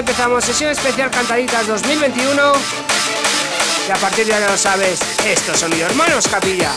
empezamos sesión especial Cantaditas 2021. Y a partir de ahora lo sabes, estos son mis hermanos Capilla.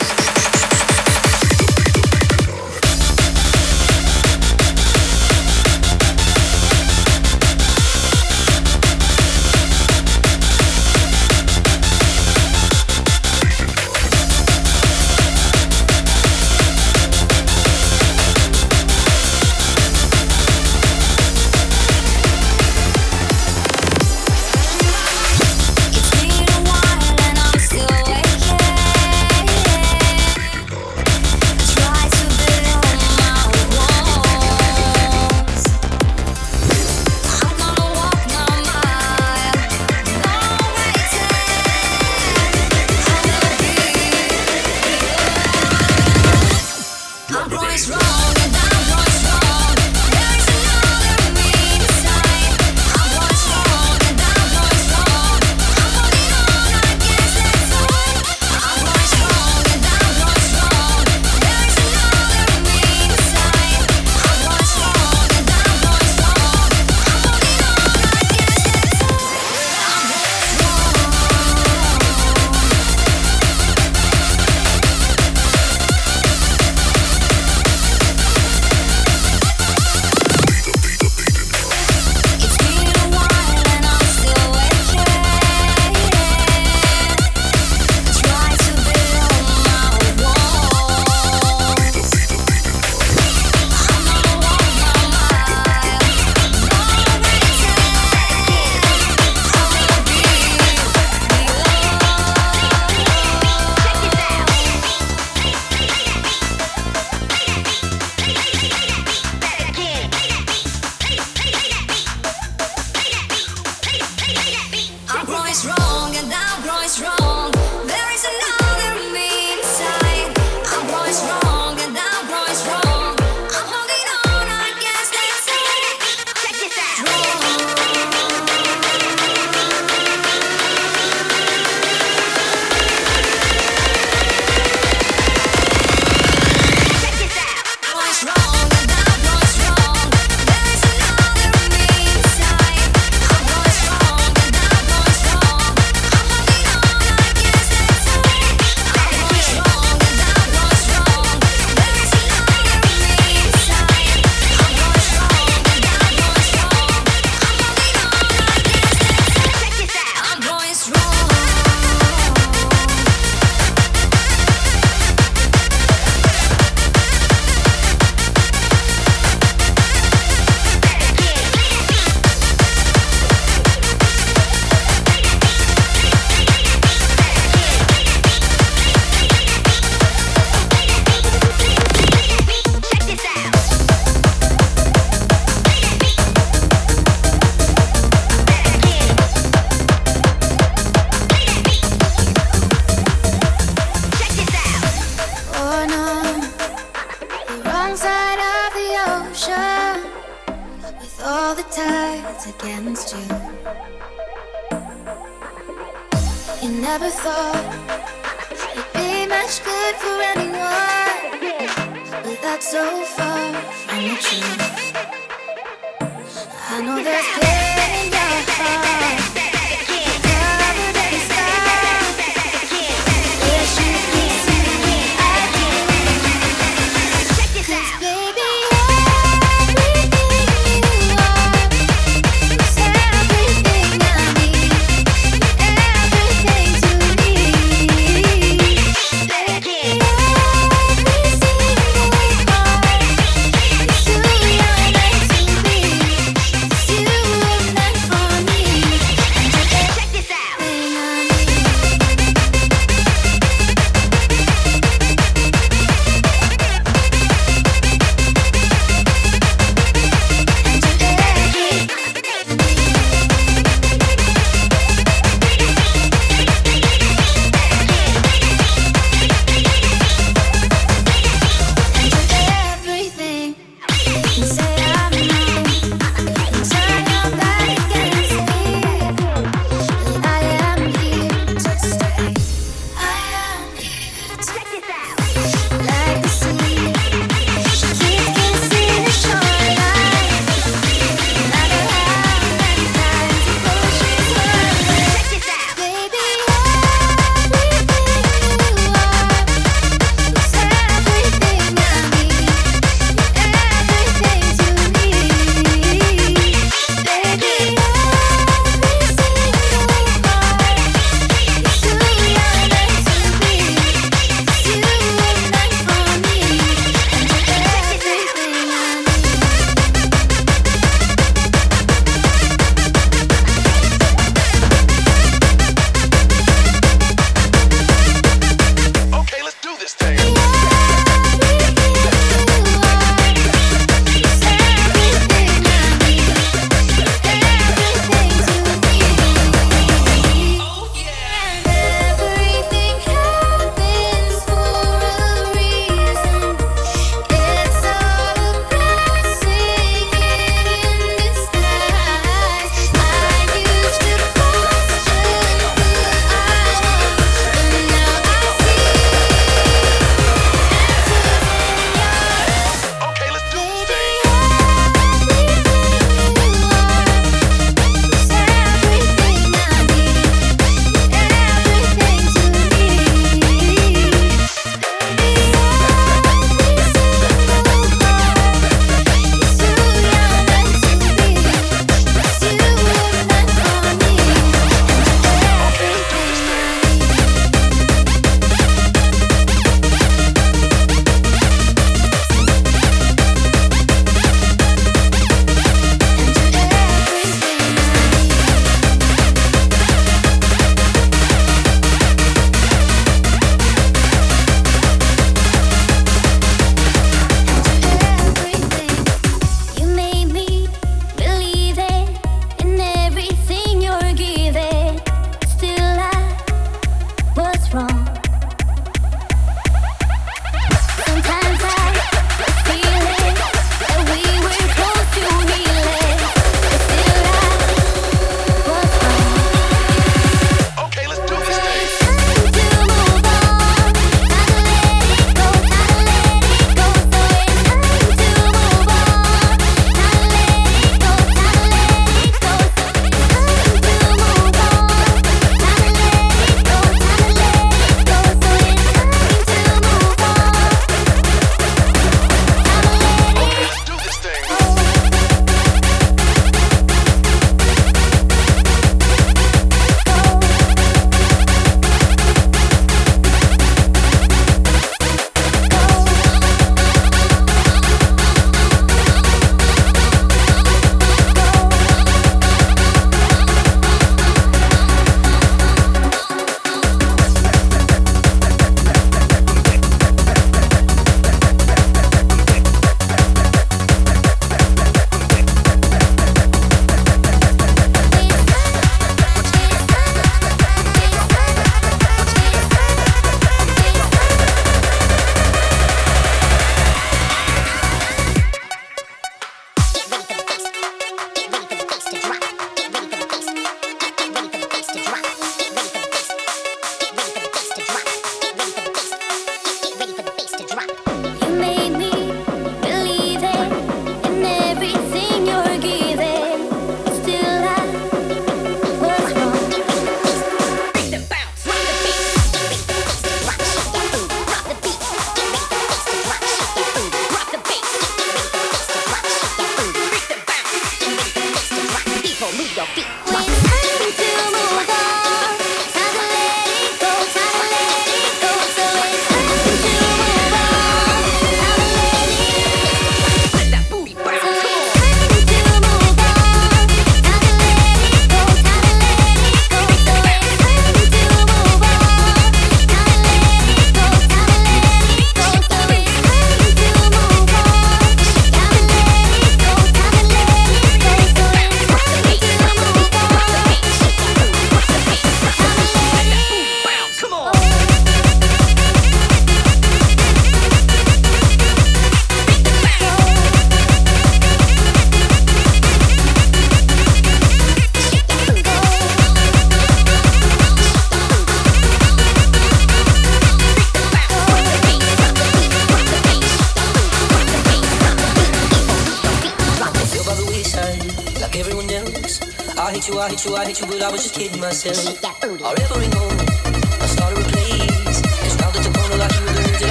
Hate I hate you, I hate you, but I was just kidding myself. Our every moment,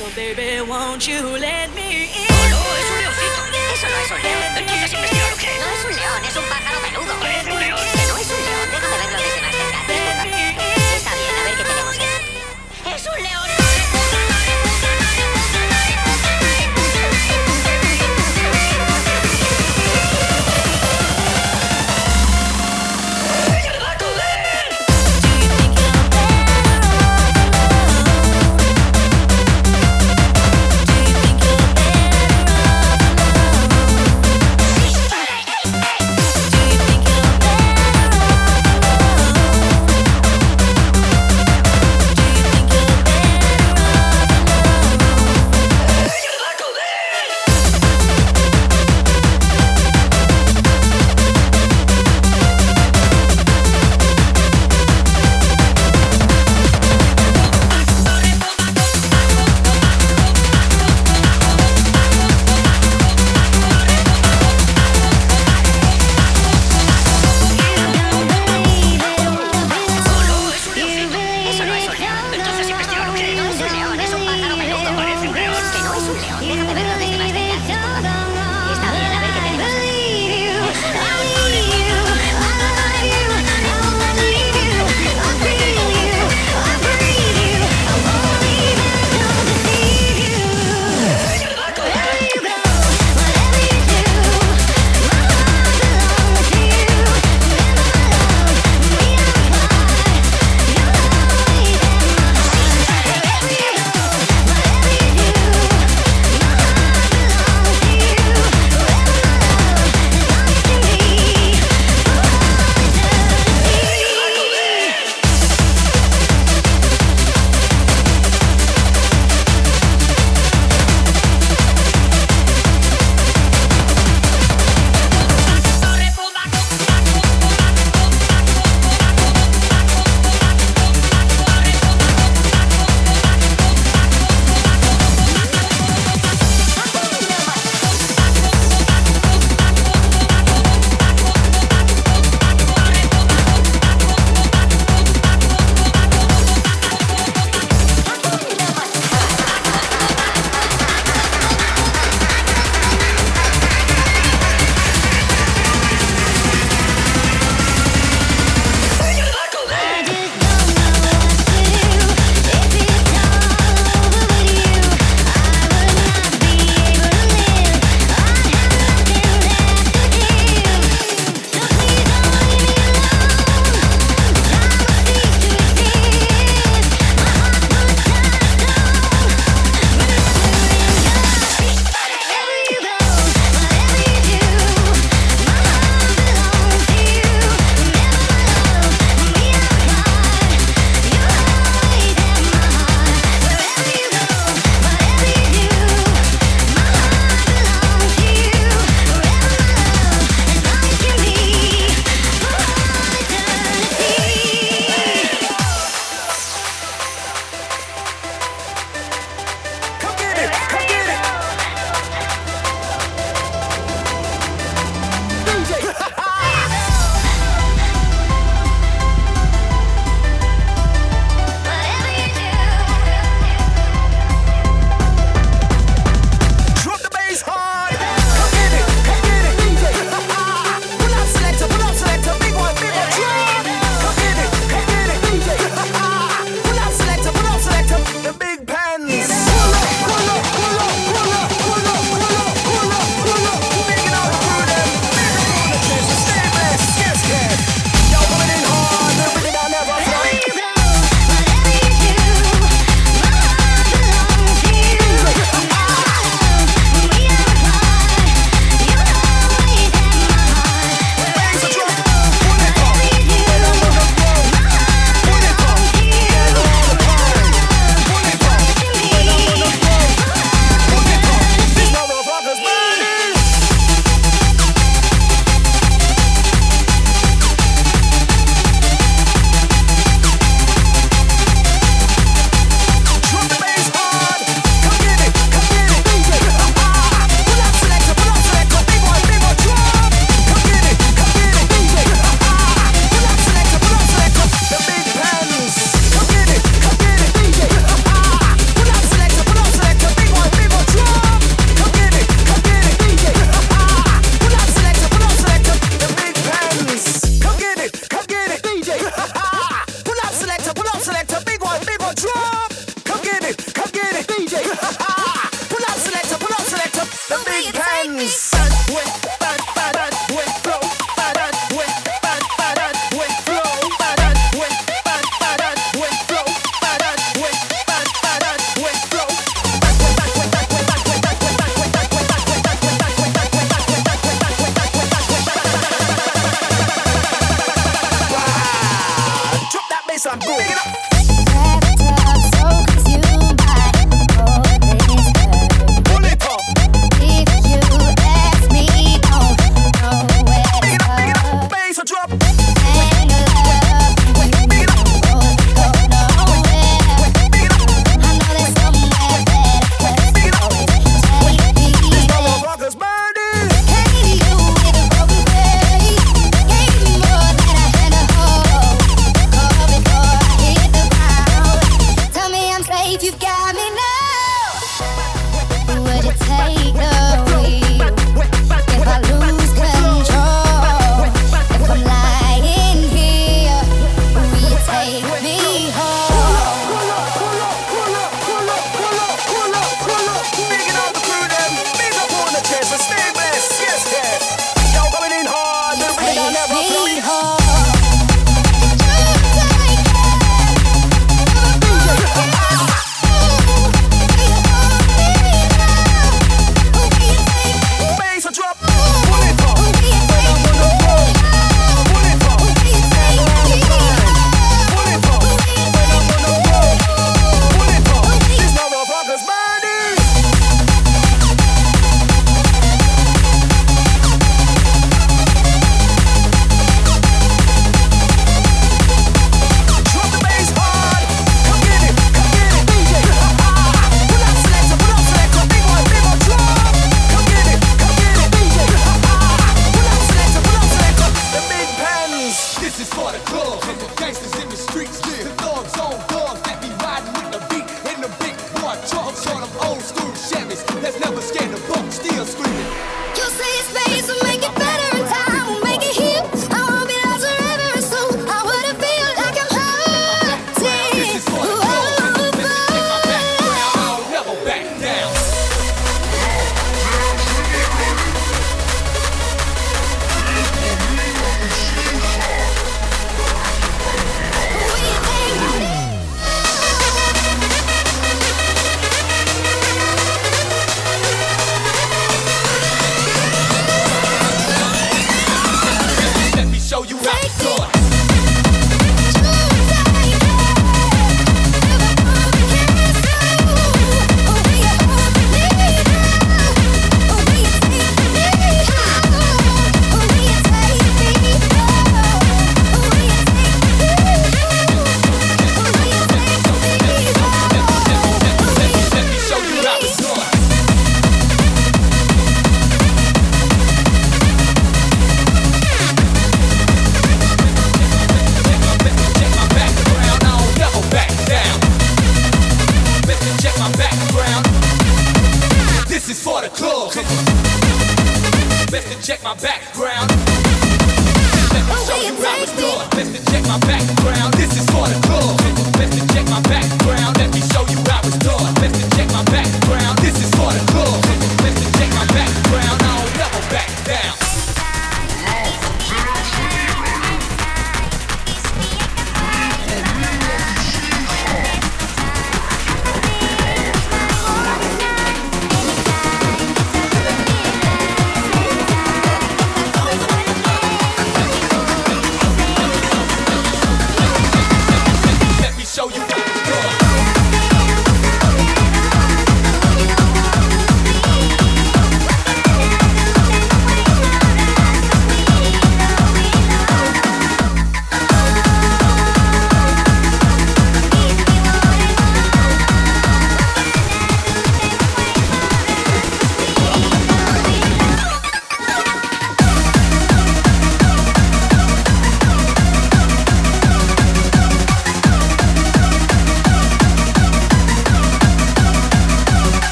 Baby, won't you let me in? Oh, no, es un leoncito. Eso no es un león. Entonces investiga lo que No es un león, es un pájaro peludo. Es un león. No es un león. Déjame verlo desde más cerca. Está bien, a ver qué tenemos. ¡Es un león!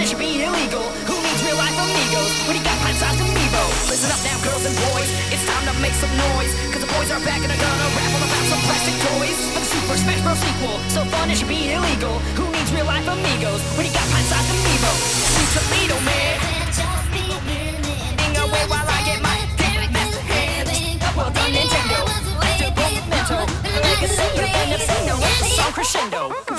It should be illegal. Who needs real life amigos when you got pint-sized amiibo? Listen up now, girls and boys. It's time to make some noise. Cause the boys are back and they're gonna rap about some plastic toys for the Super Smash Bros. sequel. So fun it should be illegal. Who needs real life amigos when you got pint-sized amiibo? Shoot Toledo, man. Ding away while I get my Nintendo. A song crescendo.